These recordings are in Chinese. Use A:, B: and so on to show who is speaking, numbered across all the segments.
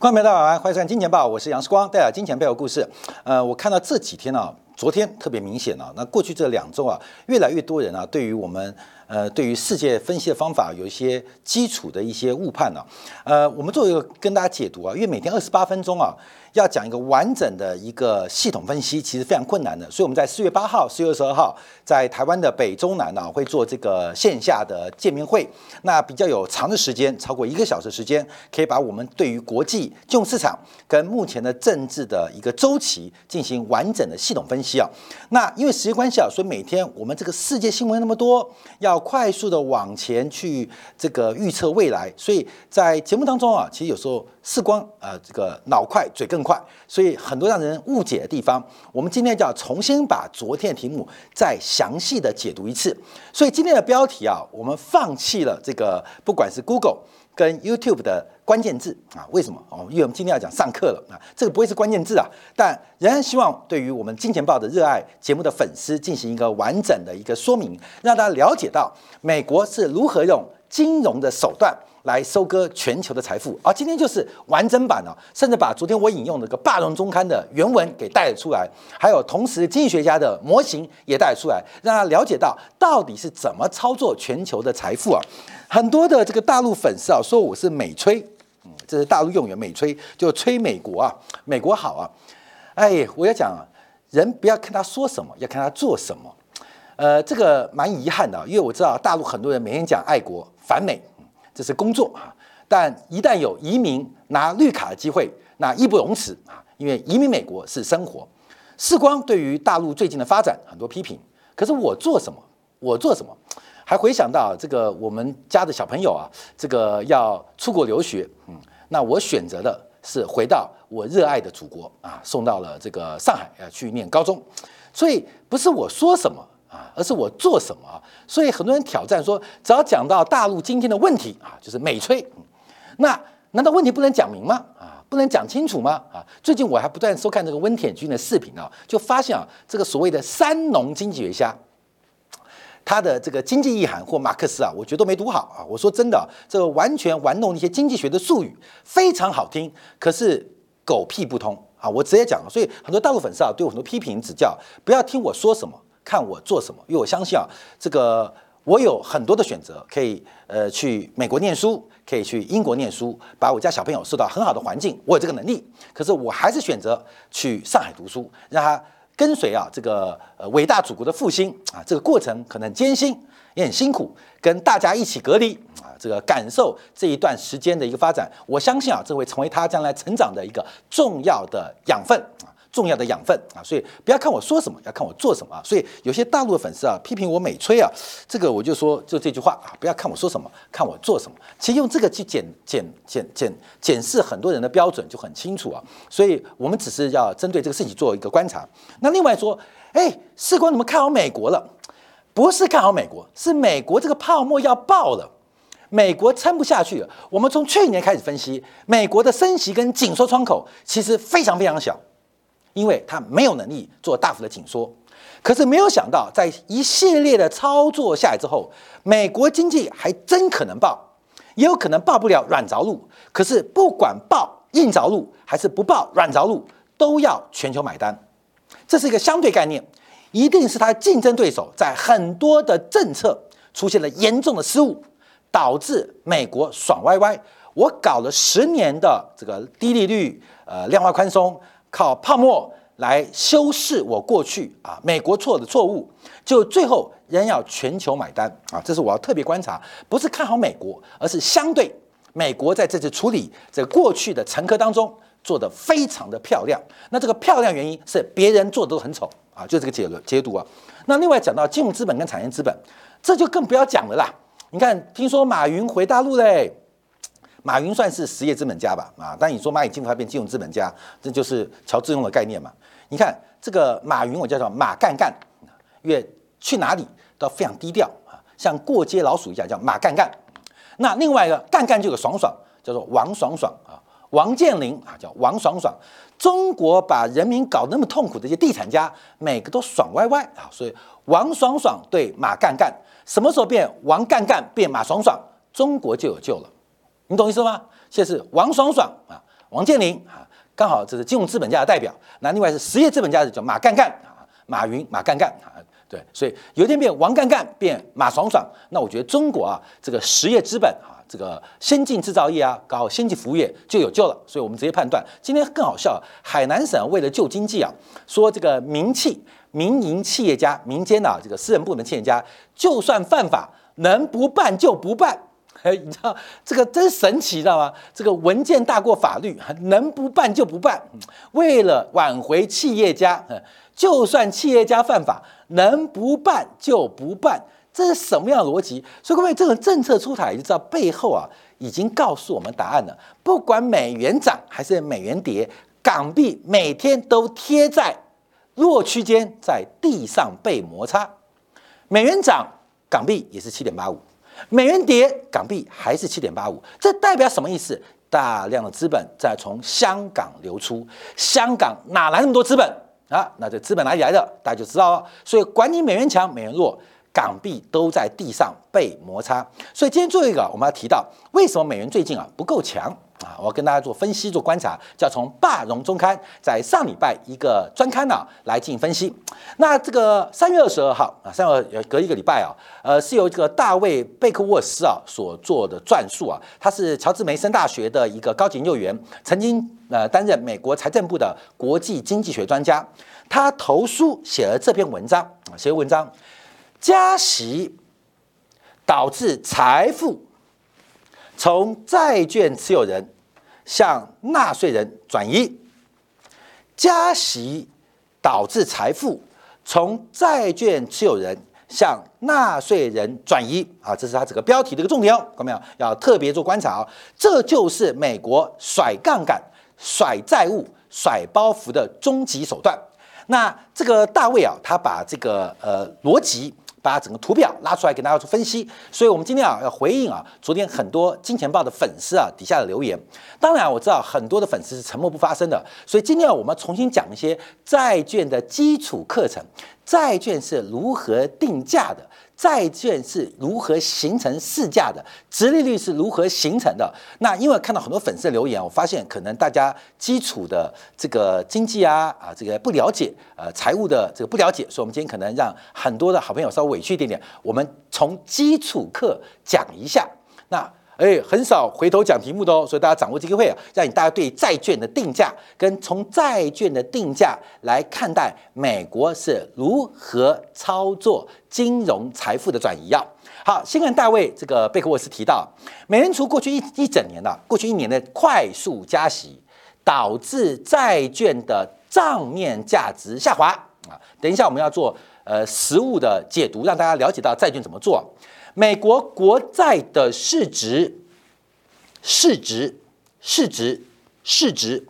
A: 观众朋友大家好，欢迎收看《金钱报》，我是杨世光，带来金钱背后故事。呃，我看到这几天啊，昨天特别明显啊，那过去这两周啊，越来越多人啊，对于我们呃，对于世界分析的方法有一些基础的一些误判呢。呃，我们做一个跟大家解读啊，因为每天二十八分钟啊。要讲一个完整的一个系统分析，其实非常困难的。所以我们在四月八号、四月二十二号，在台湾的北中南呢，会做这个线下的见面会。那比较有长的时间，超过一个小时时间，可以把我们对于国际金融市场跟目前的政治的一个周期进行完整的系统分析啊。那因为时间关系啊，所以每天我们这个世界新闻那么多，要快速的往前去这个预测未来。所以在节目当中啊，其实有时候。视光，呃，这个脑快，嘴更快，所以很多让人误解的地方，我们今天就要重新把昨天的题目再详细的解读一次。所以今天的标题啊，我们放弃了这个不管是 Google 跟 YouTube 的关键字啊，为什么？哦，因为我们今天要讲上课了啊，这个不会是关键字啊，但仍然希望对于我们金钱报的热爱节目的粉丝进行一个完整的一个说明，让大家了解到美国是如何用金融的手段。来收割全球的财富而！今天就是完整版了，甚至把昨天我引用那个《霸龙中刊》的原文给带了出来，还有同时经济学家的模型也带出来，让他了解到到底是怎么操作全球的财富啊！很多的这个大陆粉丝啊说我是美吹，嗯，这是大陆用语，美吹就吹美国啊，美国好啊！哎，我要讲啊，人不要看他说什么，要看他做什么。呃，这个蛮遗憾的，因为我知道大陆很多人每天讲爱国反美。这是工作啊，但一旦有移民拿绿卡的机会，那义不容辞啊！因为移民美国是生活。世光对于大陆最近的发展很多批评，可是我做什么？我做什么？还回想到这个我们家的小朋友啊，这个要出国留学，嗯，那我选择的是回到我热爱的祖国啊，送到了这个上海啊去念高中，所以不是我说什么。啊，而是我做什么？所以很多人挑战说，只要讲到大陆今天的问题啊，就是美吹。那难道问题不能讲明吗？啊，不能讲清楚吗？啊，最近我还不断收看这个温铁军的视频啊，就发现啊，这个所谓的三农经济学家，他的这个经济意涵或马克思啊，我觉得都没读好啊。我说真的，这个完全玩弄一些经济学的术语，非常好听，可是狗屁不通啊！我直接讲，所以很多大陆粉丝啊，对我很多批评指教，不要听我说什么。看我做什么，因为我相信啊，这个我有很多的选择，可以呃去美国念书，可以去英国念书，把我家小朋友送到很好的环境，我有这个能力。可是我还是选择去上海读书，让他跟随啊这个呃伟大祖国的复兴啊，这个过程可能艰辛也很辛苦，跟大家一起隔离啊，这个感受这一段时间的一个发展，我相信啊，这会成为他将来成长的一个重要的养分。重要的养分啊，所以不要看我说什么，要看我做什么啊。所以有些大陆的粉丝啊，批评我美吹啊，这个我就说就这句话啊，不要看我说什么，看我做什么。其实用这个去检检检检检视很多人的标准就很清楚啊。所以我们只是要针对这个事情做一个观察。那另外说，哎，士官怎么看好美国了？不是看好美国，是美国这个泡沫要爆了，美国撑不下去了。我们从去年开始分析，美国的升息跟紧缩窗口其实非常非常小。因为它没有能力做大幅的紧缩，可是没有想到，在一系列的操作下来之后，美国经济还真可能爆，也有可能爆不了软着陆。可是不管爆硬着陆还是不爆软着陆，都要全球买单。这是一个相对概念，一定是他竞争对手在很多的政策出现了严重的失误，导致美国爽歪歪。我搞了十年的这个低利率，呃，量化宽松。靠泡沫来修饰我过去啊，美国错的错误，就最后仍要全球买单啊，这是我要特别观察，不是看好美国，而是相对美国在这次处理这过去的乘客当中做的非常的漂亮。那这个漂亮原因是别人做的都很丑啊，就这个结论解读啊。那另外讲到金融资本跟产业资本，这就更不要讲了啦。你看，听说马云回大陆嘞。马云算是实业资本家吧，啊，但你说蚂蚁金服变金融资本家，这就是乔致庸的概念嘛？你看这个马云，我叫做马干干，因为去哪里都非常低调啊，像过街老鼠一样叫马干干。那另外一个干干就有爽爽，叫做王爽爽啊，王健林啊叫王爽爽。中国把人民搞那么痛苦的一些地产家，每个都爽歪歪啊，所以王爽爽对马干干，什么时候变王干干变马爽爽，中国就有救了。你懂意思吗？现在是王爽爽啊，王健林啊，刚好这是金融资本家的代表。那另外是实业资本家的叫马干干啊，马云马干干啊，对，所以有一天变王干干变马爽爽，那我觉得中国啊这个实业资本啊，这个先进制造业啊，搞先进服务业就有救了。所以我们直接判断，今天更好笑，海南省为了救经济啊，说这个民企、民营企业家、民间的这个私人部门企业家，就算犯法。能不办就不办，哎，你知道这个真神奇，知道吗？这个文件大过法律，能不办就不办。为了挽回企业家，就算企业家犯法，能不办就不办，这是什么样的逻辑？所以各位，这个政策出台，就知道背后啊，已经告诉我们答案了。不管美元涨还是美元跌，港币每天都贴在弱区间，在地上被摩擦。美元涨。港币也是七点八五，美元跌，港币还是七点八五，这代表什么意思？大量的资本在从香港流出，香港哪来那么多资本啊？那这资本哪里来的？大家就知道了。所以管你美元强美元弱，港币都在地上被摩擦。所以今天最后一个，我们要提到为什么美元最近啊不够强。啊，我跟大家做分析、做观察，就要从《霸荣中刊》在上礼拜一个专刊呢来进行分析。那这个三月二十二号啊，三月隔一个礼拜啊，呃，是由这个大卫贝克沃斯啊所做的撰述啊，他是乔治梅森大学的一个高级研究员，曾经呃担任美国财政部的国际经济学专家。他投书写了这篇文章啊，写文章，加息导致财富。从债券持有人向纳税人转移，加息导致财富从债券持有人向纳税人转移啊，这是他整个标题的一个重点哦，看到没有？要特别做观察哦，这就是美国甩杠杆、甩债务、甩包袱的终极手段。那这个大卫啊，他把这个呃逻辑。把整个图表拉出来给大家做分析，所以我们今天啊要回应啊昨天很多金钱豹的粉丝啊底下的留言。当然我知道很多的粉丝是沉默不发声的，所以今天啊我们重新讲一些债券的基础课程，债券是如何定价的。债券是如何形成市价的？直利率是如何形成的？那因为看到很多粉丝留言，我发现可能大家基础的这个经济啊啊这个不了解，呃财务的这个不了解，所以我们今天可能让很多的好朋友稍微委屈一点点，我们从基础课讲一下。那。哎，很少回头讲题目的哦，所以大家掌握这个会啊，让你大家对债券的定价跟从债券的定价来看待美国是如何操作金融财富的转移啊。好，先看大卫这个贝克沃斯提到，美联储过去一一整年的过去一年的快速加息，导致债券的账面价值下滑啊。等一下我们要做呃实物的解读，让大家了解到债券怎么做。美国国债的市值、市值、市值、市值，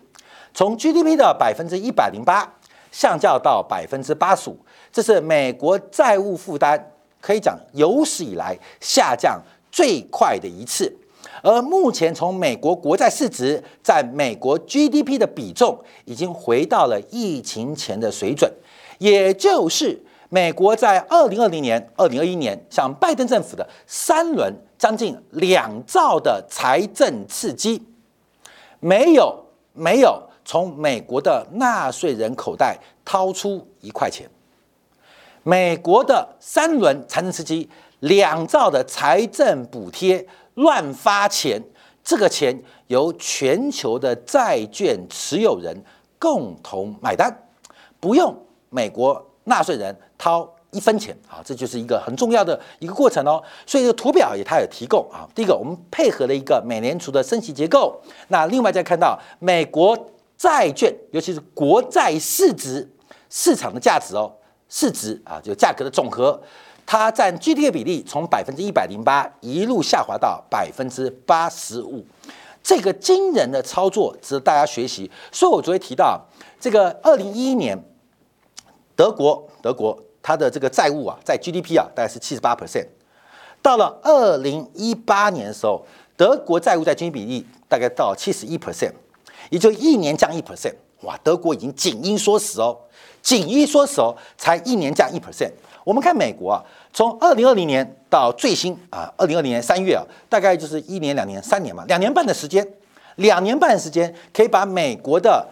A: 从 GDP 的百分之一百零八下降到百分之八十五，这是美国债务负担可以讲有史以来下降最快的一次。而目前，从美国国债市值在美国 GDP 的比重已经回到了疫情前的水准，也就是。美国在二零二零年、二零二一年，像拜登政府的三轮将近两兆的财政刺激，没有没有从美国的纳税人口袋掏出一块钱。美国的三轮财政刺激，两兆的财政补贴乱发钱，这个钱由全球的债券持有人共同买单，不用美国。纳税人掏一分钱啊，这就是一个很重要的一个过程哦。所以这个图表也它有提供啊。第一个，我们配合了一个美联储的升息结构。那另外再看到美国债券，尤其是国债市值市场的价值哦，市值啊，就价格的总和，它占 GDP 的比例从百分之一百零八一路下滑到百分之八十五，这个惊人的操作值得大家学习。所以我昨天提到这个二零一一年。德国，德国，它的这个债务啊，在 GDP 啊，大概是七十八 percent。到了二零一八年的时候，德国债务在 GDP 比例大概到七十一 percent，也就一年降一 percent。哇，德国已经紧衣缩食哦，紧衣缩食哦，才一年降一 percent。我们看美国啊，从二零二零年到最新啊，二零二零年三月啊，大概就是一年、两年、三年嘛，两年半的时间。两年半的时间可以把美国的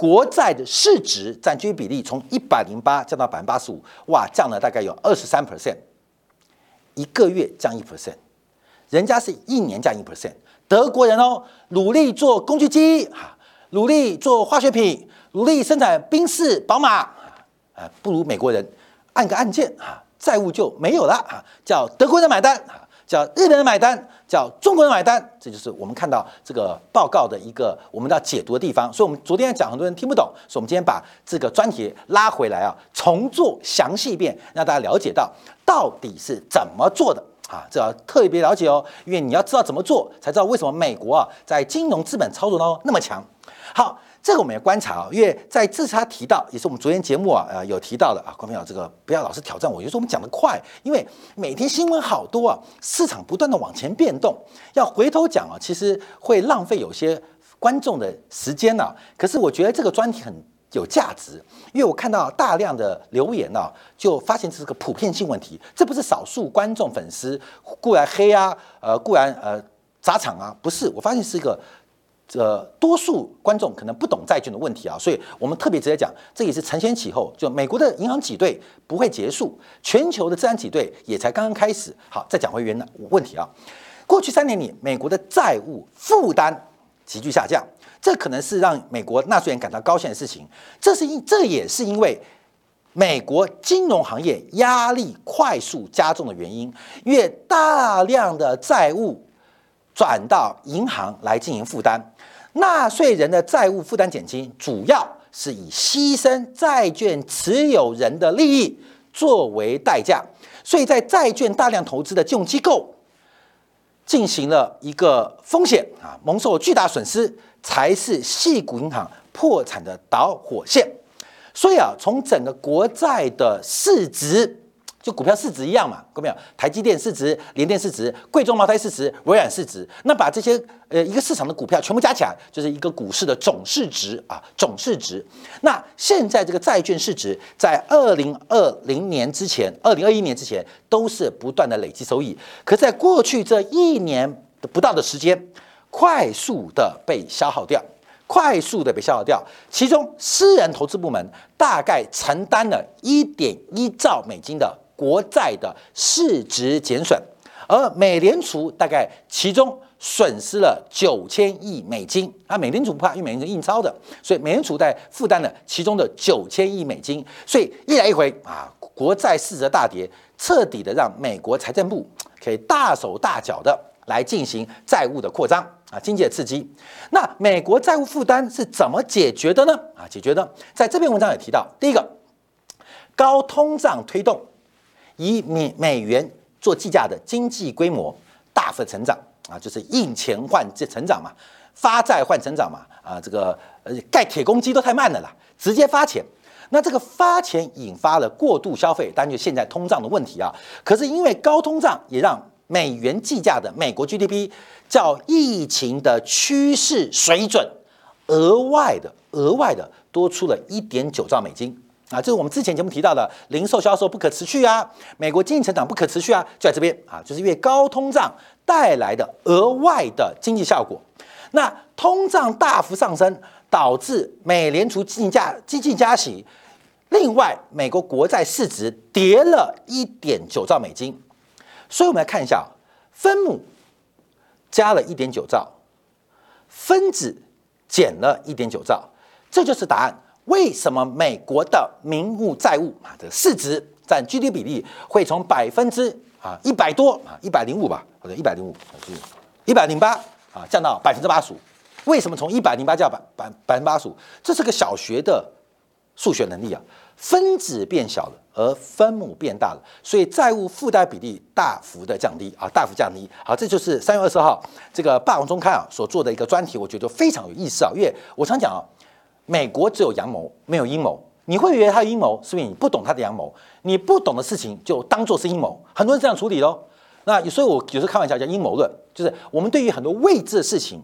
A: 国债的市值占据比例从一百零八降到百分之八十五，哇，降了大概有二十三 percent，一个月降一 percent，人家是一年降一 percent。德国人哦，努力做工具机啊，努力做化学品，努力生产宾士、宝马啊，不如美国人按个按键啊，债务就没有了啊，叫德国人买单啊。叫日本人买单，叫中国人买单，这就是我们看到这个报告的一个我们要解读的地方。所以，我们昨天讲很多人听不懂，所以我们今天把这个专题拉回来啊，重做详细一遍，让大家了解到到底是怎么做的啊，这要特别了解哦，因为你要知道怎么做，才知道为什么美国啊在金融资本操作当中那么强。好。这个我们要观察啊，因为在这次他提到，也是我们昨天节目啊，呃，有提到的啊，观众朋友，这个不要老是挑战我，有时候我们讲的快，因为每天新闻好多啊，市场不断的往前变动，要回头讲啊，其实会浪费有些观众的时间呢。可是我觉得这个专题很有价值，因为我看到大量的留言呢，就发现这是个普遍性问题，这不是少数观众粉丝固然黑啊，呃，固然呃砸场啊，不是，我发现是一个。这多数观众可能不懂债券的问题啊，所以我们特别直接讲，这也是承先启后。就美国的银行挤兑不会结束，全球的资产挤兑也才刚刚开始。好，再讲回原来问题啊，过去三年里，美国的债务负担急剧下降，这可能是让美国纳税人感到高兴的事情。这是因，这也是因为美国金融行业压力快速加重的原因，越大量的债务转到银行来进行负担。纳税人的债务负担减轻，主要是以牺牲债券持有人的利益作为代价，所以在债券大量投资的金融机构进行了一个风险啊，蒙受巨大损失，才是系股银行破产的导火线。所以啊，从整个国债的市值。就股票市值一样嘛，各位没有？台积电市值、联电市值、贵州茅台市值、微软市值，那把这些呃一个市场的股票全部加起来，就是一个股市的总市值啊，总市值。那现在这个债券市值在二零二零年之前、二零二一年之前都是不断的累积收益，可在过去这一年的不到的时间，快速的被消耗掉，快速的被消耗掉。其中私人投资部门大概承担了一点一兆美金的。国债的市值减损，而美联储大概其中损失了九千亿美金啊，美联储不怕，因为美联储印钞的，所以美联储在负担了其中的九千亿美金，所以一来一回啊，国债市值大跌，彻底的让美国财政部 可以大手大脚的来进行债务的扩张啊，经济的刺激。那美国债务负担是怎么解决的呢？啊，解决的，在这篇文章也提到，第一个，高通胀推动。以美美元做计价的经济规模大幅成长啊，就是印钱换这成长嘛，发债换成长嘛啊，这个呃盖铁公鸡都太慢了啦，直接发钱。那这个发钱引发了过度消费，当然就现在通胀的问题啊。可是因为高通胀，也让美元计价的美国 GDP 较疫情的趋势水准额外的额外的多出了一点九兆美金。啊，这是我们之前节目提到的零售销售不可持续啊，美国经济成长不可持续啊，就在这边啊，就是因为高通胀带来的额外的经济效果。那通胀大幅上升，导致美联储进加激进加息，另外美国国债市值跌了一点九兆美金。所以我们来看一下，分母加了一点九兆，分子减了一点九兆，这就是答案。为什么美国的名目债务啊的市值占 GDP 比例会从百分之啊一百多啊一百零五吧或者一百零五是一百零八啊降到百分之八十五？为什么从一百零八降百百百分之八十五？这是个小学的数学能力啊！分子变小了，而分母变大了，所以债务负担比例大幅的降低啊，大幅降低。好，这就是三月二十号这个《霸王中刊》啊所做的一个专题，我觉得非常有意思啊，因为我常讲啊。美国只有阳谋，没有阴谋。你会以为他阴谋，是因为你不懂他的阳谋。你不懂的事情就当做是阴谋，很多人这样处理喽。那所以，我有时候开玩笑叫阴谋论，就是我们对于很多未知的事情，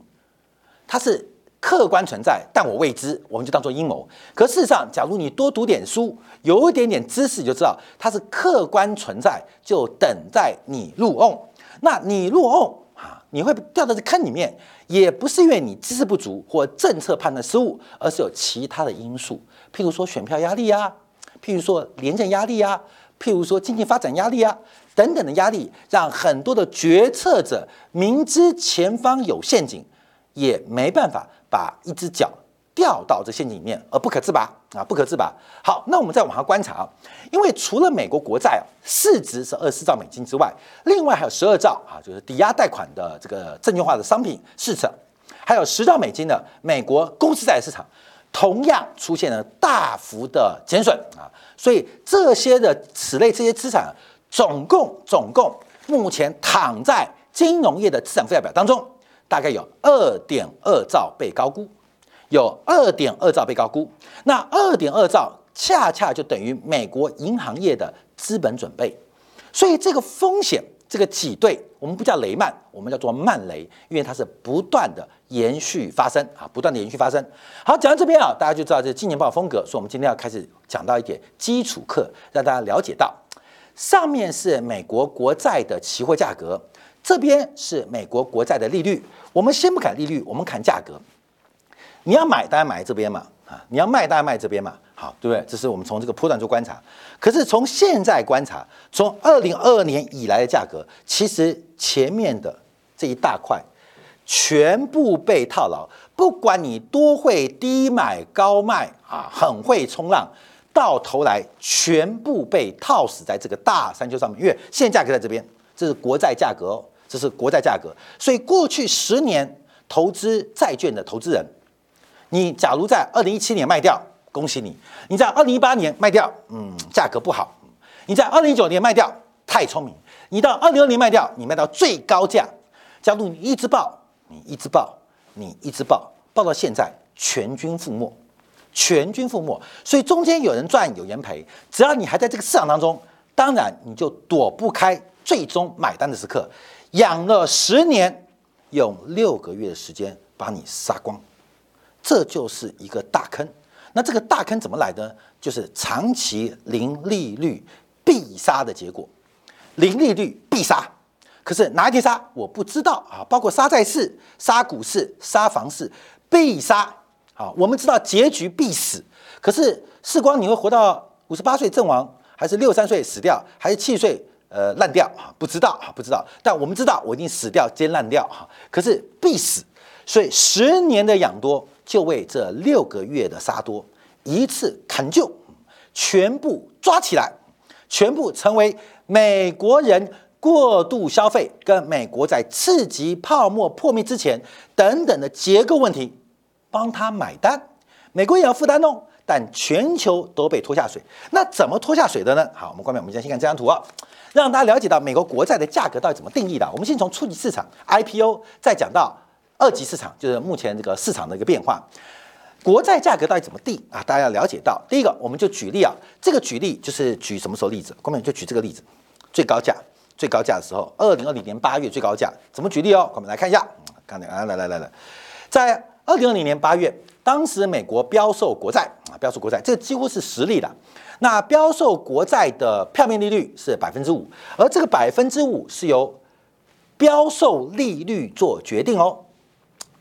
A: 它是客观存在，但我未知，我们就当做阴谋。可事实上，假如你多读点书，有一点点知识，你就知道它是客观存在，就等待你入瓮。那你入瓮，啊，你会掉到这坑里面，也不是因为你知识不足或政策判断失误，而是有其他的因素，譬如说选票压力啊，譬如说廉政压力啊，譬如说经济发展压力啊等等的压力，让很多的决策者明知前方有陷阱，也没办法把一只脚。掉到这陷阱里面而不可自拔啊，不可自拔。好，那我们再往下观察啊，因为除了美国国债啊市值是二十四兆美金之外，另外还有十二兆啊，就是抵押贷款的这个证券化的商品市场，还有十兆美金的美国公司债市场，同样出现了大幅的减损啊。所以这些的此类这些资产，总共总共目前躺在金融业的资产负债表当中，大概有二点二兆被高估。有二点二兆被高估，那二点二兆恰恰就等于美国银行业的资本准备，所以这个风险，这个挤兑，我们不叫雷曼，我们叫做慢雷，因为它是不断的延续发生啊，不断的延续发生。好，讲到这边啊，大家就知道这是金钱豹风格，所以我们今天要开始讲到一点基础课，让大家了解到，上面是美国国债的期货价格，这边是美国国债的利率，我们先不看利率，我们看价格。你要买，大家买这边嘛，啊，你要卖，大家卖这边嘛，好，对不对？这是我们从这个波段做观察。可是从现在观察，从二零二二年以来的价格，其实前面的这一大块全部被套牢。不管你多会低买高卖啊，很会冲浪，到头来全部被套死在这个大山丘上面。因为现在价格在这边，这是国债价格哦，这是国债价格。所以过去十年投资债券的投资人。你假如在二零一七年卖掉，恭喜你；你在二零一八年卖掉，嗯，价格不好；你在二零一九年卖掉，太聪明；你到二零二零卖掉，你卖到最高价。假如你一直报，你一直报，你一直报，报到现在全军覆没，全军覆没。所以中间有人赚，有人赔。只要你还在这个市场当中，当然你就躲不开最终买单的时刻。养了十年，用六个月的时间把你杀光。这就是一个大坑，那这个大坑怎么来的？就是长期零利率必杀的结果，零利率必杀。可是哪一天杀我不知道啊，包括杀债市、杀股市、杀房市，必杀。啊，我们知道结局必死。可是时光，你会活到五十八岁阵亡，还是六三岁死掉，还是七岁呃烂掉啊？不知道啊，不知道。但我们知道我一定死掉兼烂掉哈。可是必死，所以十年的养多。就为这六个月的杀多一次砍救，全部抓起来，全部成为美国人过度消费跟美国在刺激泡沫破灭之前等等的结构问题，帮他买单，美国也要负担哦。但全球都被拖下水，那怎么拖下水的呢？好，我们关面我们先先看这张图啊，让大家了解到美国国债的价格到底怎么定义的。我们先从初级市场 IPO，再讲到。二级市场就是目前这个市场的一个变化，国债价格到底怎么定啊？大家要了解到，第一个我们就举例啊，这个举例就是举什么时候例子？后面就举这个例子，最高价，最高价的时候，二零二零年八月最高价，怎么举例哦？我们来看一下，看来来来来来，在二零二零年八月，当时美国标售国债啊，标售国债，这几乎是实例的。那标售国债的票面利率是百分之五，而这个百分之五是由标售利率做决定哦。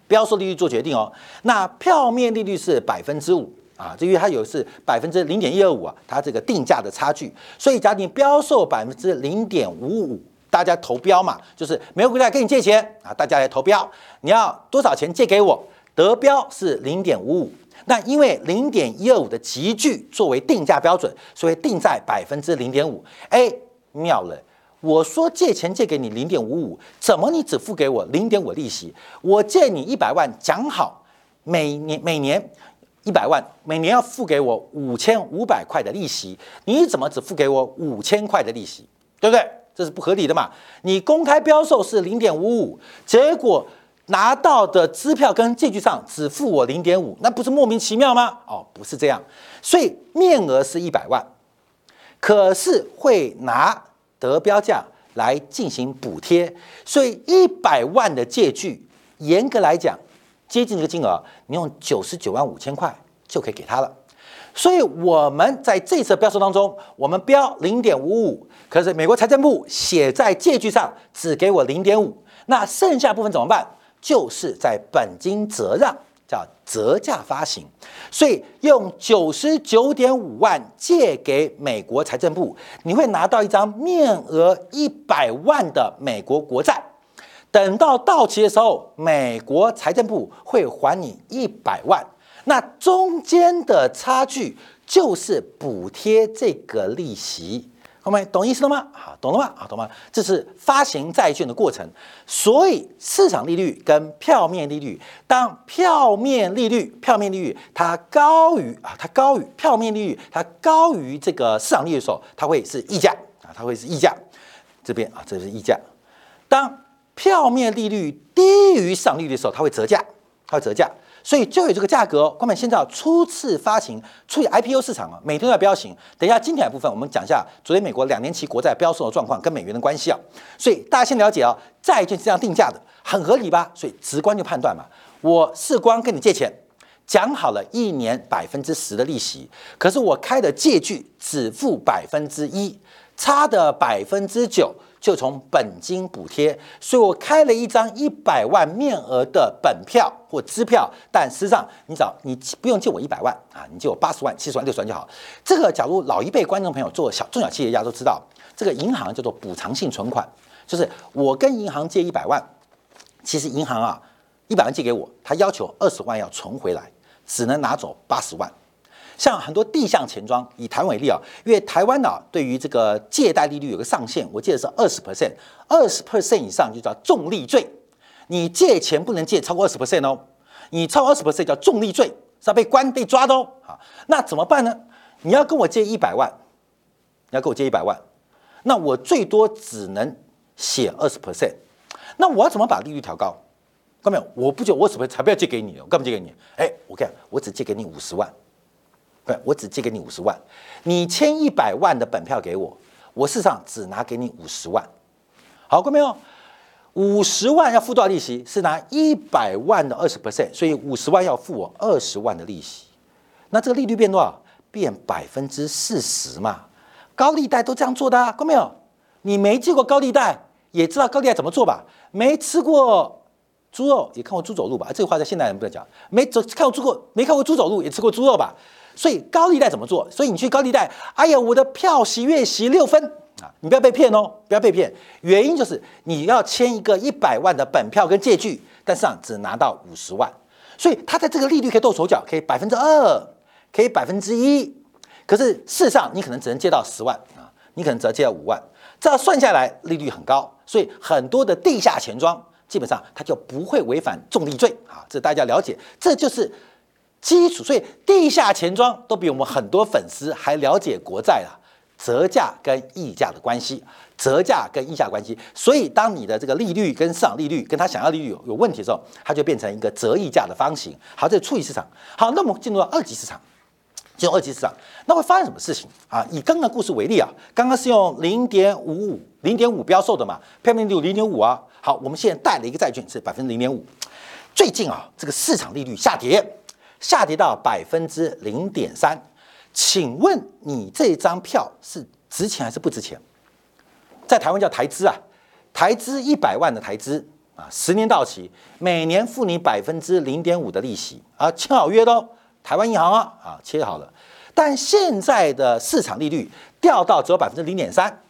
A: 标售利率做决定哦，那票面利率是百分之五啊，因为它有是百分之零点一二五啊，它这个定价的差距，所以假定标售百分之零点五五，大家投标嘛，就是美国国家跟你借钱啊，大家来投标，你要多少钱借给我？得标是零点五五，那因为零点一二五的集聚作为定价标准，所以定在百分之零点五。哎，妙了。我说借钱借给你零点五五，怎么你只付给我零点五利息？我借你一百万，讲好每年每年一百万，每年要付给我五千五百块的利息，你怎么只付给我五千块的利息？对不对？这是不合理的嘛？你公开标售是零点五五，结果拿到的支票跟借据上只付我零点五，那不是莫名其妙吗？哦，不是这样，所以面额是一百万，可是会拿。得标价来进行补贴，所以一百万的借据，严格来讲接近这个金额，你用九十九万五千块就可以给他了。所以我们在这次标售当中，我们标零点五五，可是美国财政部写在借据上只给我零点五，那剩下部分怎么办？就是在本金折让，叫折价发行。所以用九十九点五万借给美国财政部，你会拿到一张面额一百万的美国国债。等到到期的时候，美国财政部会还你一百万。那中间的差距就是补贴这个利息。后面懂意思了吗？好，懂了吗？好，懂吗？这是发行债券的过程。所以市场利率跟票面利率，当票面利率票面利率它高于啊，它高于票面利率，它高于这个市场利率的时候，它会是溢价啊，它会是溢价。这边啊，这是溢价。当票面利率低于市场利率的时候，它会折价，它会折价。所以就有这个价格，光美现在初次发行，处理 IPO 市场啊，每天都要标行。等一下今天的部分，我们讲一下昨天美国两年期国债标售的状况跟美元的关系啊。所以大家先了解啊，债券是这样定价的，很合理吧？所以直观就判断嘛，我是光跟你借钱，讲好了一年百分之十的利息，可是我开的借据只付百分之一，差的百分之九。就从本金补贴，所以我开了一张一百万面额的本票或支票，但实际上你找你不用借我一百万啊，你借我八十万、七十万、六十万就好。这个假如老一辈观众朋友做小中小企业家都知道，这个银行叫做补偿性存款，就是我跟银行借一百万，其实银行啊一百万借给我，他要求二十万要存回来，只能拿走八十万。像很多地向钱庄，以台湾为例啊，因为台湾呢对于这个借贷利率有个上限，我记得是二十 percent，二十 percent 以上就叫重利罪。你借钱不能借超过二十 percent 哦，你超过二十 percent 叫重利罪，是要被关被抓的哦。好，那怎么办呢？你要跟我借一百万，你要跟我借一百万，那我最多只能写二十 percent，那我要怎么把利率调高？看到没有？我不就我怎么才不要借给你？我干嘛借给你？哎，我看我只借给你五十万。不，我只借给你五十万，你签一百万的本票给我，我事实上只拿给你五十万。好过没有？五十万要付多少利息？是拿一百万的二十 percent，所以五十万要付我二十万的利息。那这个利率变多少？变百分之四十嘛。高利贷都这样做的，过没有？你没借过高利贷，也知道高利贷怎么做吧？没吃过猪肉，也看过猪走路吧？这个话在现代人不能讲。没走看过猪过，没看过猪走路，也吃过猪肉吧？所以高利贷怎么做？所以你去高利贷，哎呀，我的票息月息六分啊！你不要被骗哦，不要被骗。原因就是你要签一个一百万的本票跟借据，但是啊只拿到五十万，所以他在这个利率可以动手脚，可以百分之二，可以百分之一。可是事实上你可能只能借到十万啊，你可能只要借到五万，这样算下来利率很高，所以很多的地下钱庄基本上他就不会违反重利罪啊，这大家了解，这就是。基础，所以地下钱庄都比我们很多粉丝还了解国债啊，折价跟溢价的关系，折价跟溢价关系。所以当你的这个利率跟市场利率跟他想要利率有有问题的时候，它就变成一个折溢价的方形。好，这是初级市场。好，那么进入到二级市场，进入二级市场，那会发生什么事情啊？以刚刚故事为例啊，刚刚是用零点五五零点五标售的嘛，票面利率零点五啊。好，我们现在带了一个债券是百分之零点五，最近啊，这个市场利率下跌。下跌到百分之零点三，请问你这张票是值钱还是不值钱？在台湾叫台资啊，台资一百万的台资啊，十年到期，每年付你百分之零点五的利息啊，签好约的哦，台湾银行啊啊，签好了。但现在的市场利率掉到只有百分之零点三，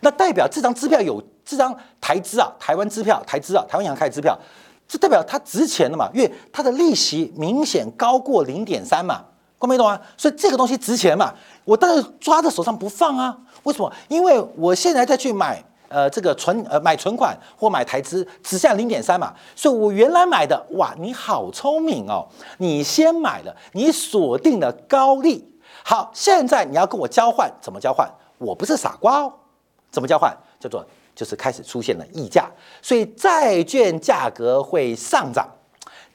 A: 那代表这张支票有这张台资啊，台湾支票台资啊，台湾银行开支票。这代表它值钱了嘛？因为它的利息明显高过零点三嘛，懂没懂啊？所以这个东西值钱嘛，我当然抓在手上不放啊。为什么？因为我现在再去买呃这个存呃买存款或买台资，只剩下零点三嘛。所以我原来买的哇，你好聪明哦，你先买了，你锁定了高利。好，现在你要跟我交换，怎么交换？我不是傻瓜哦，怎么交换？叫做。就是开始出现了溢价，所以债券价格会上涨，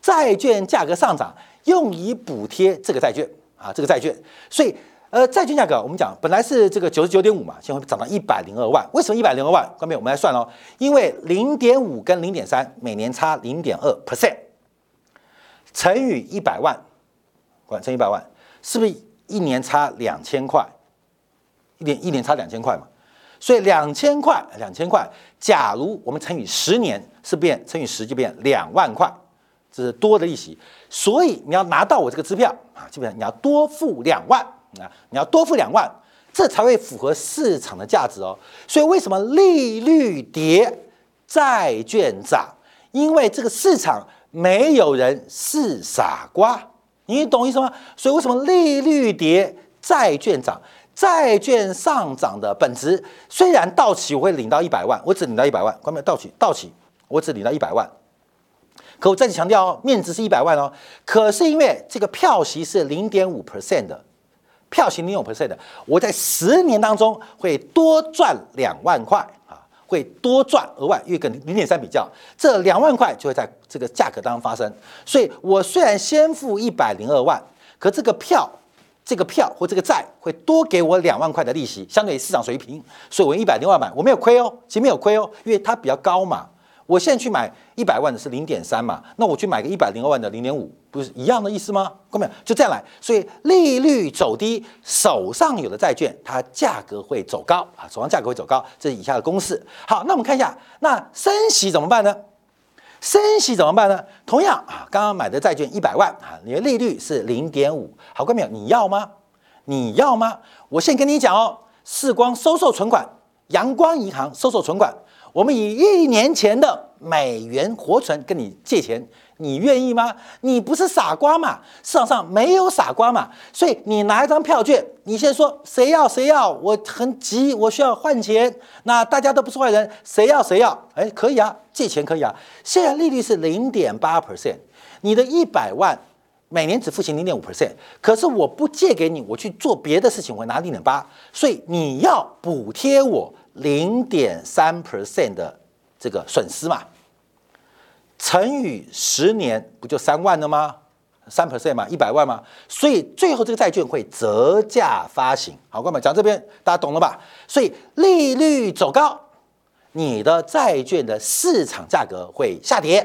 A: 债券价格上涨用以补贴这个债券啊，这个债券，所以呃，债券价格我们讲本来是这个九十九点五嘛，现在涨到一百零二万，为什么一百零二万？后面我们来算喽，因为零点五跟零点三每年差零点二 percent，乘以一百万，管乘一百万，是不是一年差两千块？一年一年差两千块嘛？所以两千块，两千块，假如我们乘以十年，是变乘以十就变两万块，这是多的利息。所以你要拿到我这个支票啊，基本上你要多付两万啊，你要多付两万，这才会符合市场的价值哦。所以为什么利率跌，债券涨？因为这个市场没有人是傻瓜，你懂意思吗？所以为什么利率跌，债券涨？债券上涨的本质，虽然到期我会领到一百万，我只领到一百万，关键到期到期我只领到一百万。可我再次强调哦，面值是一百万哦。可是因为这个票息是零点五 percent 的，票息零点五 percent 的，我在十年当中会多赚两万块啊，会多赚额外，因为跟零点三比较，这两万块就会在这个价格当中发生。所以我虽然先付一百零二万，可这个票。这个票或这个债会多给我两万块的利息，相对于市场水平，所以我一百零二买，我没有亏哦，其实没有亏哦，因为它比较高嘛。我现在去买一百万的是零点三嘛，那我去买个一百零二万的零点五，不是一样的意思吗？看到？就这样来，所以利率走低，手上有的债券它价格会走高啊，手上价格会走高，这是以下的公式。好，那我们看一下，那升息怎么办呢？升息怎么办呢？同样啊，刚刚买的债券一百万啊，你的利率是零点五，好，看没有？你要吗？你要吗？我先跟你讲哦，世光收受存款，阳光银行收受存款，我们以一年前的美元活存跟你借钱。你愿意吗？你不是傻瓜嘛？市场上没有傻瓜嘛？所以你拿一张票券，你先说谁要谁要，我很急，我需要换钱。那大家都不是坏人，谁要谁要？哎，可以啊，借钱可以啊。现在利率是零点八 percent，你的一百万每年只付清零点五 percent，可是我不借给你，我去做别的事情，我拿零点八，所以你要补贴我零点三 percent 的这个损失嘛？乘以十年不就三万了吗？三 percent 嘛，一百万嘛。所以最后这个债券会折价发行。好，哥们讲这边大家懂了吧？所以利率走高，你的债券的市场价格会下跌；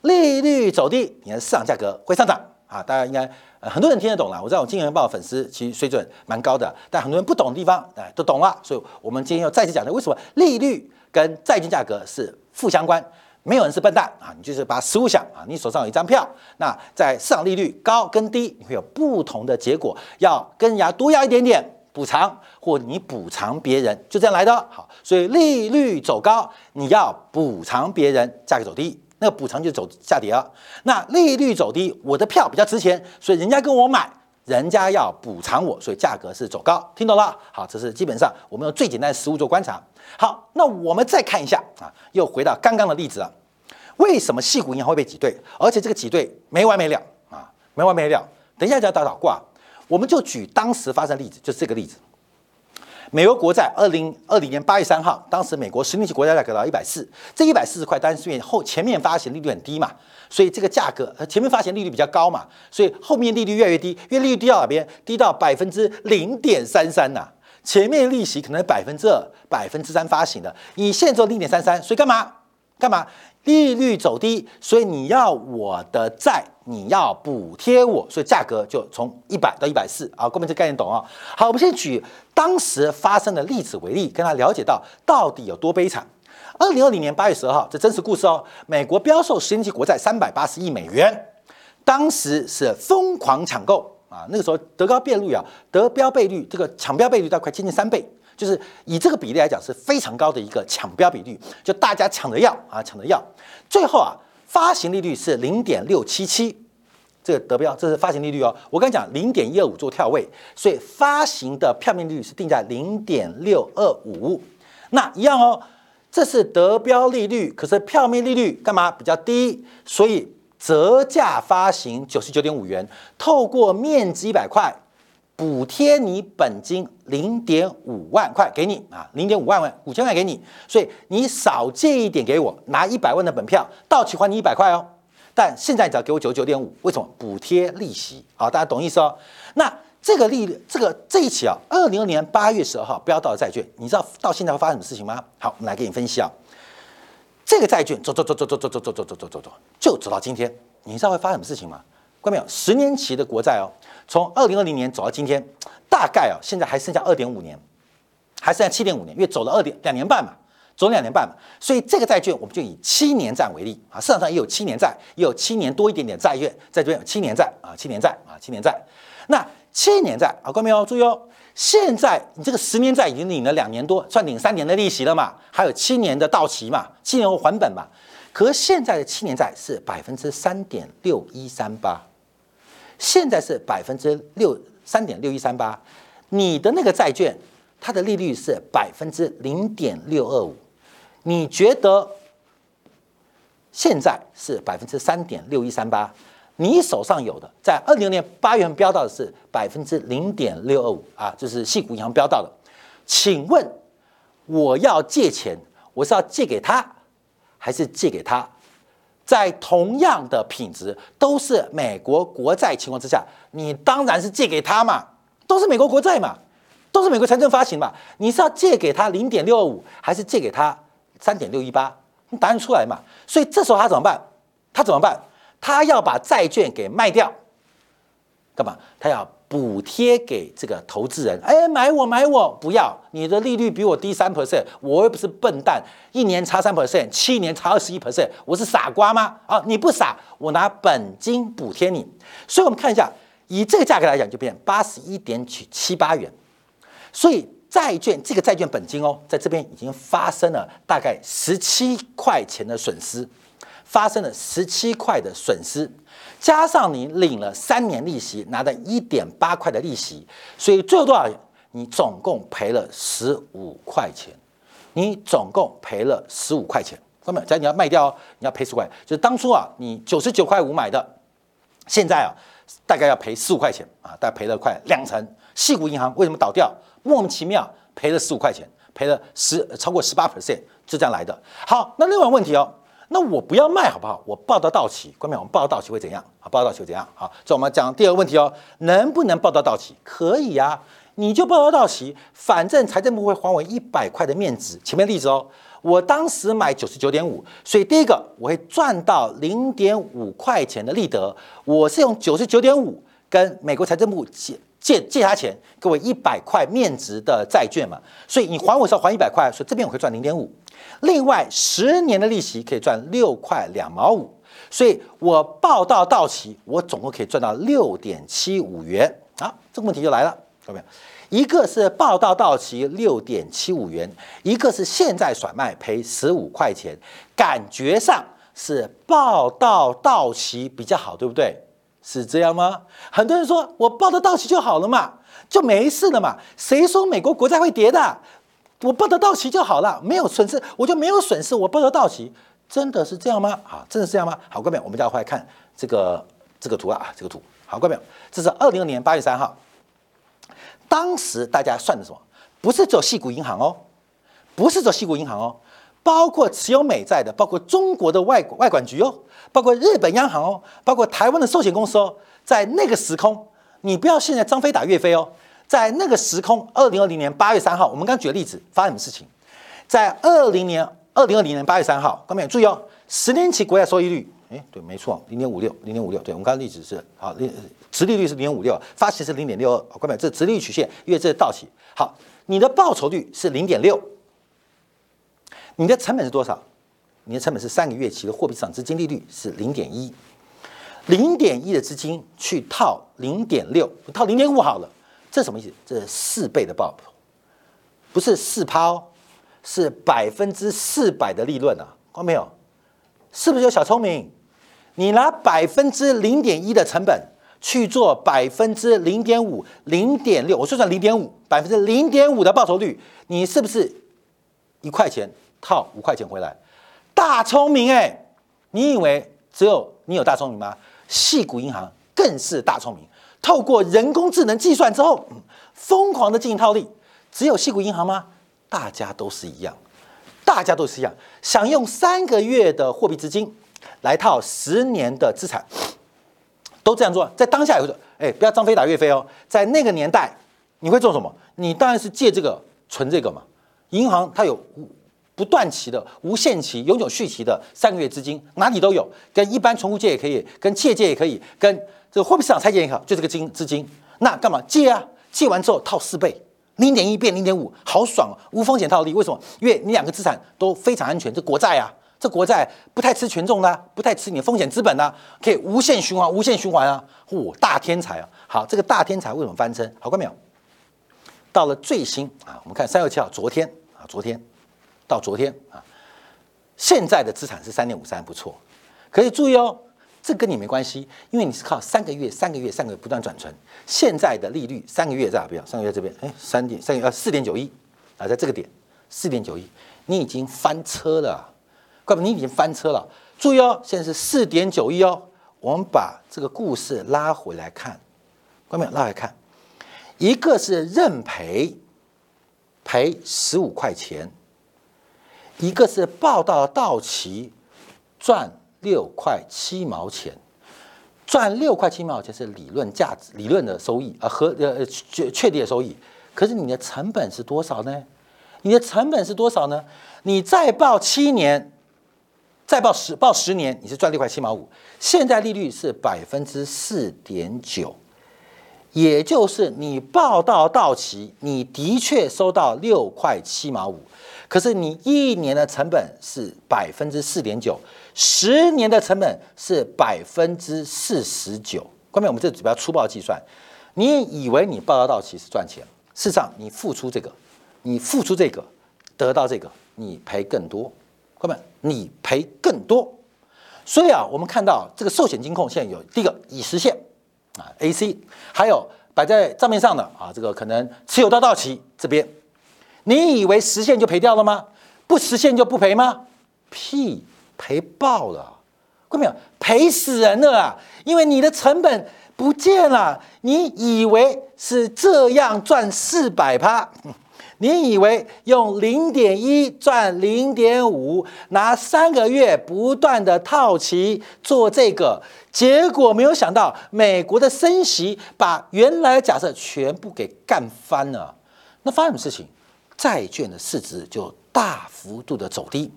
A: 利率走低，你的市场价格会上涨。啊，大家应该很多人听得懂了。我知道我金融报粉丝其实水准蛮高的，但很多人不懂的地方，哎，都懂了。所以我们今天要再次讲的，为什么利率跟债券价格是负相关？没有人是笨蛋啊！你就是把实物想啊，你手上有一张票，那在市场利率高跟低，你会有不同的结果。要跟人家多要一点点补偿，或你补偿别人，就这样来的。好，所以利率走高，你要补偿别人，价格走低，那个补偿就走下跌了。那利率走低，我的票比较值钱，所以人家跟我买，人家要补偿我，所以价格是走高。听懂了？好，这是基本上我们用最简单的实物做观察。好，那我们再看一下啊，又回到刚刚的例子啊。为什么细股银行会被挤兑？而且这个挤兑没完没了啊，没完没了。等一下就要打倒挂，我们就举当时发生例子，就是这个例子。美国国债二零二零年八月三号，当时美国十年期国债价格到一百四，这一百四十块，但是因为后前面发行利率很低嘛，所以这个价格前面发行利率比较高嘛，所以后面利率越来越低，因为利率低到哪边？低到百分之零点三三呐。前面利息可能百分之二、百分之三发行的，你现在做零点三三，所以干嘛？干嘛？利率走低，所以你要我的债，你要补贴我，所以价格就从一百到一百四啊。各位这概念懂啊？好，我们先举当时发生的例子为例，跟他了解到到底有多悲惨。二零二零年八月十二号，这真实故事哦。美国标售十年期国债三百八十亿美元，当时是疯狂抢购。啊，那个时候德高倍率啊，德标倍率这个抢标倍率大概接近三倍，就是以这个比例来讲是非常高的一个抢标比率，就大家抢着要啊，抢着要。最后啊，发行利率是零点六七七，这个得标这是发行利率哦。我刚讲零点一二五做跳位，所以发行的票面利率是定在零点六二五。那一样哦，这是得标利率，可是票面利率干嘛比较低？所以。折价发行九十九点五元，透过面值一百块补贴你本金零点五万块给你啊，零点五万万五千块给你，所以你少借一点给我，拿一百万的本票到期还你一百块哦。但现在只要给我九十九点五，为什么补贴利息？好，大家懂意思哦。那这个利率，这个这一期啊，二零二年八月十二号标到的债券，你知道到现在会发生什么事情吗？好，我们来给你分析啊。这个债券走走走走走走走走走走走走走，就走到今天，你知道会发生什么事情吗？看到没有？十年期的国债哦，从二零二零年走到今天，大概啊，现在还剩下二点五年。还剩下七点五年，因为走了二点两年半嘛，走两年半嘛，所以这个债券我们就以七年债为例啊，市场上也有七年债，也有七年多一点点债券，在这边有七年债啊，七年债啊，七年债。那七年债啊，各位要注意哦，现在你这个十年债已经领了两年多，算领三年的利息了嘛，还有七年的到期嘛，七年后还本嘛。可是现在的七年债是百分之三点六一三八，现在是百分之六三点六一三八，你的那个债券它的利率是百分之零点六二五，你觉得现在是百分之三点六一三八，你手上有的在二零年八月份标到的是百分之零点六二五。啊，就是细股银行标到的，请问我要借钱，我是要借给他？还是借给他，在同样的品质都是美国国债情况之下，你当然是借给他嘛，都是美国国债嘛，都是美国财政发行嘛，你是要借给他零点六二五，还是借给他三点六一八？你答案出来嘛？所以这时候他怎么办？他怎么办？他要把债券给卖掉，干嘛？他要。补贴给这个投资人，哎，买我买我，不要你的利率比我低三 percent，我又不是笨蛋，一年差三 percent，七年差二十一 percent，我是傻瓜吗？啊，你不傻，我拿本金补贴你。所以我们看一下，以这个价格来讲，就变八十一点七七八元。所以债券这个债券本金哦，在这边已经发生了大概十七块钱的损失，发生了十七块的损失。加上你领了三年利息，拿的一点八块的利息，所以最后多少？你总共赔了十五块钱。你总共赔了十五块钱。后面，假如你要卖掉，你要赔十块，就是当初啊，你九十九块五买的，现在啊，大概要赔十五块钱啊，大概赔了快两成。细谷银行为什么倒掉？莫名其妙赔了十五块钱，赔了十超过十八 percent，就这样来的。好，那另外问题哦。那我不要卖好不好？我报到到期，关键我们报到到期会怎样？啊，报到到期会怎样？好，这我们讲第二个问题哦，能不能报到到期？可以呀，你就报到到期，反正财政部会还我一百块的面值。前面例子哦，我当时买九十九点五，所以第一个我会赚到零点五块钱的利得。我是用九十九点五跟美国财政部借借借他钱，给我一百块面值的债券嘛，所以你还我是要还一百块，所以这边我会赚零点五。另外，十年的利息可以赚六块两毛五，所以我报到到期，我总共可以赚到六点七五元。好，这个问题就来了，看到没有？一个是报到到期六点七五元，一个是现在甩卖赔十五块钱，感觉上是报到到期比较好，对不对？是这样吗？很多人说我报得到期就好了嘛，就没事了嘛。谁说美国国债会跌的？我报得到期就好了，没有损失，我就没有损失。我报得到期，真的是这样吗？啊，真的是这样吗？好，各位，我们再回来看这个这个图啊，这个图。好，各位，这是二零二年八月三号，当时大家算的什么？不是只有细股银行哦，不是只有细股银行哦，包括持有美债的，包括中国的外外管局哦，包括日本央行哦，包括台湾的寿险公司哦，在那个时空，你不要现在张飞打岳飞哦。在那个时空，二零二零年八月三号，我们刚举的例子发生什么事情？在二零年二零二零年八月三号，各位注意哦，十年期国债收益率，哎，对，没错，零点五六，零点五六，对我们刚刚例子是好，零直利率是零点五六，发行是零点六二，各位，这直利率曲线，因为这是到期。好，你的报酬率是零点六，你的成本是多少？你的成本是三个月期的货币市场资金利率是零点一，零点一的资金去套零点六，套零点五好了。这什么意思？这是四倍的报酬，不是四趴哦，是百分之四百的利润啊！看到没有？是不是有小聪明？你拿百分之零点一的成本去做百分之零点五、零点六，我算算零点五，百分之零点五的报酬率，你是不是一块钱套五块钱回来？大聪明哎！你以为只有你有大聪明吗？细谷银行更是大聪明。透过人工智能计算之后，疯狂的进行套利，只有细谷银行吗？大家都是一样，大家都是一样，想用三个月的货币资金来套十年的资产，都这样做。在当下有说，哎，不要张飞打岳飞哦。在那个年代，你会做什么？你当然是借这个存这个嘛。银行它有不断期的、无限期、永久续期的三个月资金，哪里都有，跟一般存户借也可以，跟借借也可以，跟。这个货币市场拆借也好，就这个金资金，那干嘛借啊？借完之后套四倍，零点一变零点五，好爽，啊无风险套利。为什么？因为你两个资产都非常安全，这国债啊，这国债不太吃权重的，不太吃你的风险资本呐，可以无限循环，无限循环啊！嚯，大天才啊！好，这个大天才为什么翻身？好看没有？到了最新啊，我们看三月七号，昨天啊，昨天到昨天啊，现在的资产是三点五三，不错。可以注意哦。这跟你没关系，因为你是靠三个月、三个月、三个月不断转存。现在的利率三个月在哪边？三个月这边，哎，三点三呃四点九一啊，在这个点四点九一，你已经翻车了，怪不得你已经翻车了。注意哦，现在是四点九一哦。我们把这个故事拉回来看，关没有？拉回来看，一个是认赔赔十五块钱，一个是报到到期赚。六块七毛钱，赚六块七毛钱是理论价值、理论的收益啊，和呃确确定的收益。可是你的成本是多少呢？你的成本是多少呢？你再报七年，再报十报十年，你是赚六块七毛五。现在利率是百分之四点九，也就是你报到到期，你的确收到六块七毛五。可是你一年的成本是百分之四点九。十年的成本是百分之四十九。关键我们这指标粗暴计算，你以为你报到到期是赚钱，事实上你付出这个，你付出这个，得到这个，你赔更多。关键你赔更多。所以啊，我们看到这个寿险金控现在有第一个已实现啊，AC，还有摆在账面上的啊，这个可能持有到到期这边，你以为实现就赔掉了吗？不实现就不赔吗？屁！赔爆了，看到没有？赔死人了啊！因为你的成本不见了。你以为是这样赚四百趴？你以为用零点一赚零点五，拿三个月不断的套期做这个，结果没有想到美国的升息把原来的假设全部给干翻了。那发生什么事情？债券的市值就大幅度的走低。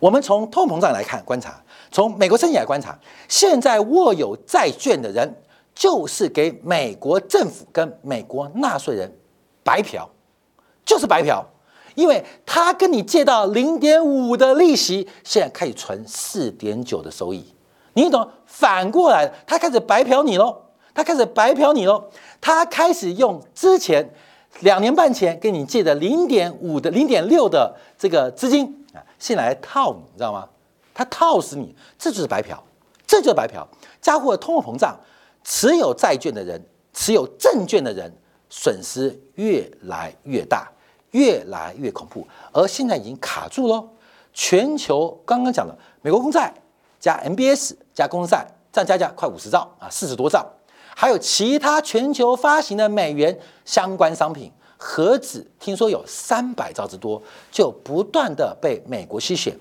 A: 我们从通膨胀来看观察，从美国升息来观察，现在握有债券的人就是给美国政府跟美国纳税人白嫖，就是白嫖，因为他跟你借到零点五的利息，现在可以存四点九的收益，你懂？反过来，他开始白嫖你喽，他开始白嫖你喽，他开始用之前两年半前跟你借的零点五的零点六的这个资金。啊，先来套你，你知道吗？他套死你，这就是白嫖，这就是白嫖。加货通货膨胀，持有债券的人，持有证券的人，损失越来越大，越来越恐怖。而现在已经卡住喽。全球刚刚讲的美国公债加 MBS 加公债，这样加加快五十兆啊，四十多兆，还有其他全球发行的美元相关商品。何止听说有三百兆之多，就不断的被美国吸血，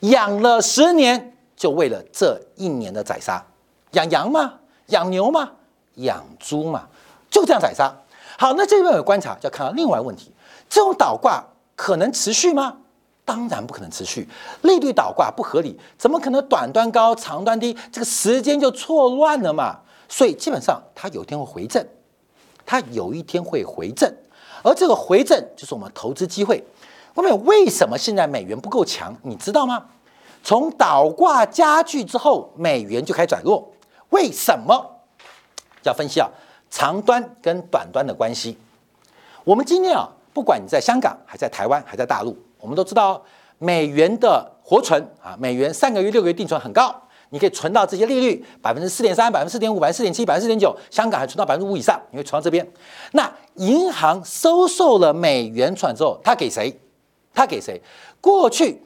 A: 养了十年，就为了这一年的宰杀，养羊吗？养牛吗？养猪吗？就这样宰杀。好，那这边有观察，就要看到另外问题：这种倒挂可能持续吗？当然不可能持续，利率倒挂不合理，怎么可能短端高长端低？这个时间就错乱了嘛。所以基本上它有一天会回正，它有一天会回正。而这个回正就是我们投资机会。后面为什么现在美元不够强？你知道吗？从倒挂加剧之后，美元就开始转弱。为什么？要分析啊，长端跟短端的关系。我们今天啊，不管你在香港，还在台湾，还在大陆，我们都知道美元的活存啊，美元三个月、六个月定存很高。你可以存到这些利率百分之四点三、百分之四点五、百分之四点七、百分之四点九，香港还存到百分之五以上，你会存到这边。那银行收受了美元存之后，他给谁？他给谁？过去，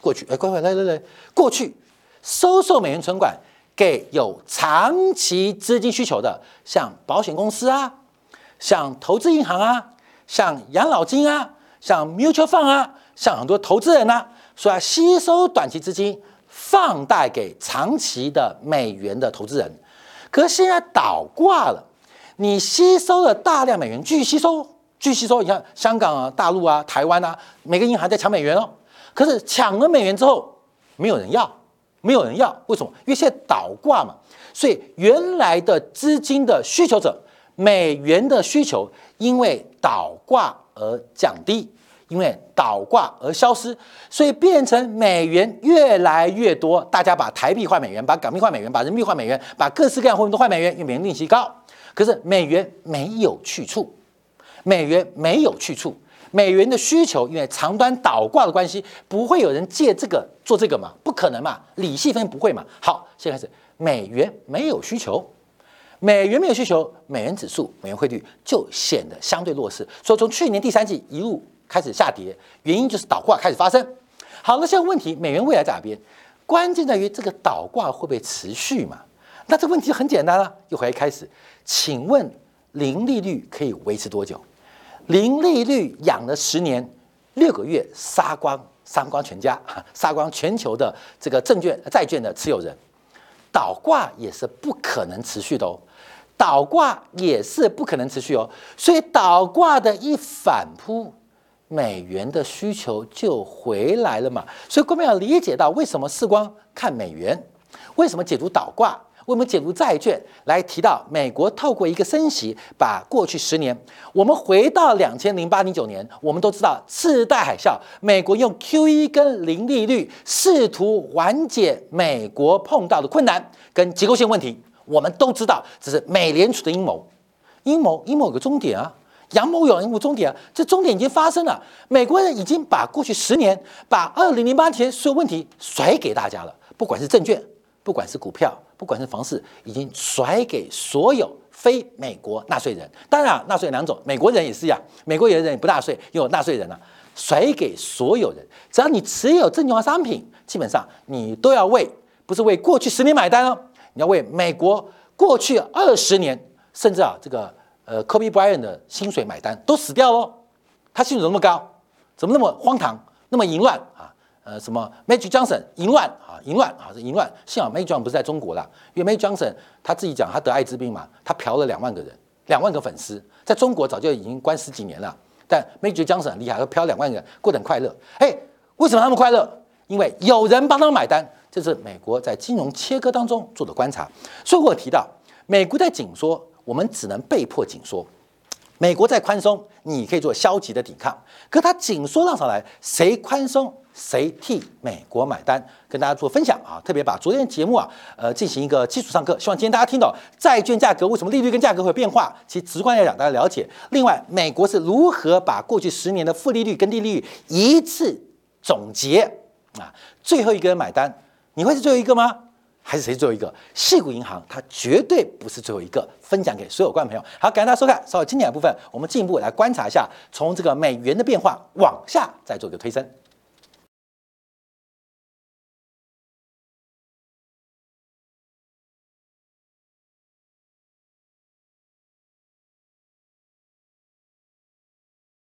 A: 过去，哎，快快来来来，过去收受美元存款给有长期资金需求的，像保险公司啊，像投资银行啊，像养老金啊，像 mutual fund 啊，像很多投资人呐，说要吸收短期资金。放贷给长期的美元的投资人，可是现在倒挂了，你吸收了大量美元，继续吸收，继续吸收。你看香港啊、大陆啊、台湾啊，每个银行在抢美元哦。可是抢了美元之后，没有人要，没有人要，为什么？因为现在倒挂嘛，所以原来的资金的需求者，美元的需求，因为倒挂而降低，因为倒挂而消失，所以变成美元越来越多。大家把台币换美元，把港币换美元，把人民币换美元，把各式各样货币都换美元，因为美元利息高。可是美元没有去处，美元没有去处。美元的需求，因为长端倒挂的关系，不会有人借这个做这个嘛？不可能嘛？理性分析不会嘛？好，现在开始，美元没有需求，美元没有需求，美元指数、美元汇率就显得相对弱势。所以从去年第三季一路开始下跌，原因就是倒挂开始发生。好，那现在问题，美元未来在哪边？关键在于这个倒挂会不会持续嘛？那这个问题很简单了，又回来开始，请问零利率可以维持多久？零利率养了十年，六个月杀光，杀光全家，杀光全球的这个证券债券的持有人，倒挂也是不可能持续的哦，倒挂也是不可能持续哦，所以倒挂的一反扑，美元的需求就回来了嘛，所以我们要理解到为什么世光看美元，为什么解读倒挂。为我们解读债券来提到，美国透过一个升息，把过去十年，我们回到两千零八零九年，我们都知道次贷海啸，美国用 QE 跟零利率试图缓解美国碰到的困难跟结构性问题。我们都知道这是美联储的阴谋，阴谋阴谋有个终点啊，阳谋有阴谋终点啊，这终点已经发生了。美国人已经把过去十年，把二零零八年所有问题甩给大家了，不管是证券，不管是股票。不管是房市，已经甩给所有非美国纳税人。当然，纳税两种，美国人也是一样，美国有的人不纳税，又有纳税人啊，甩给所有人。只要你持有证券化商品，基本上你都要为，不是为过去十年买单哦，你要为美国过去二十年，甚至啊这个呃 Kobe Bryant 的薪水买单，都死掉喽。他薪水怎么那么高？怎么那么荒唐，那么淫乱啊？呃，什么 Magic Johnson 淫乱啊，淫乱啊，是淫乱。幸好 Magic Johnson 不是在中国啦，因为 Magic Johnson 他自己讲他得艾滋病嘛，他嫖了两万个人，两万个粉丝，在中国早就已经关十几年了。但 Magic Johnson 很厉害，他嫖两万个人，过得很快乐。哎，为什么他们快乐？因为有人帮他们买单。这是美国在金融切割当中做的观察。所以我提到，美国在紧缩，我们只能被迫紧缩；美国在宽松，你可以做消极的抵抗。可它紧缩浪上来，谁宽松？谁替美国买单？跟大家做分享啊！特别把昨天节目啊，呃，进行一个基础上课。希望今天大家听到债券价格为什么利率跟价格会有变化，其实直观来讲，大家了解。另外，美国是如何把过去十年的负利率跟低利率一次总结啊？最后一个人买单，你会是最后一个吗？还是谁最后一个？细谷银行它绝对不是最后一个。分享给所有观众朋友。好，感谢大家收看。稍后精简的部分，我们进一步来观察一下，从这个美元的变化往下再做一个推升。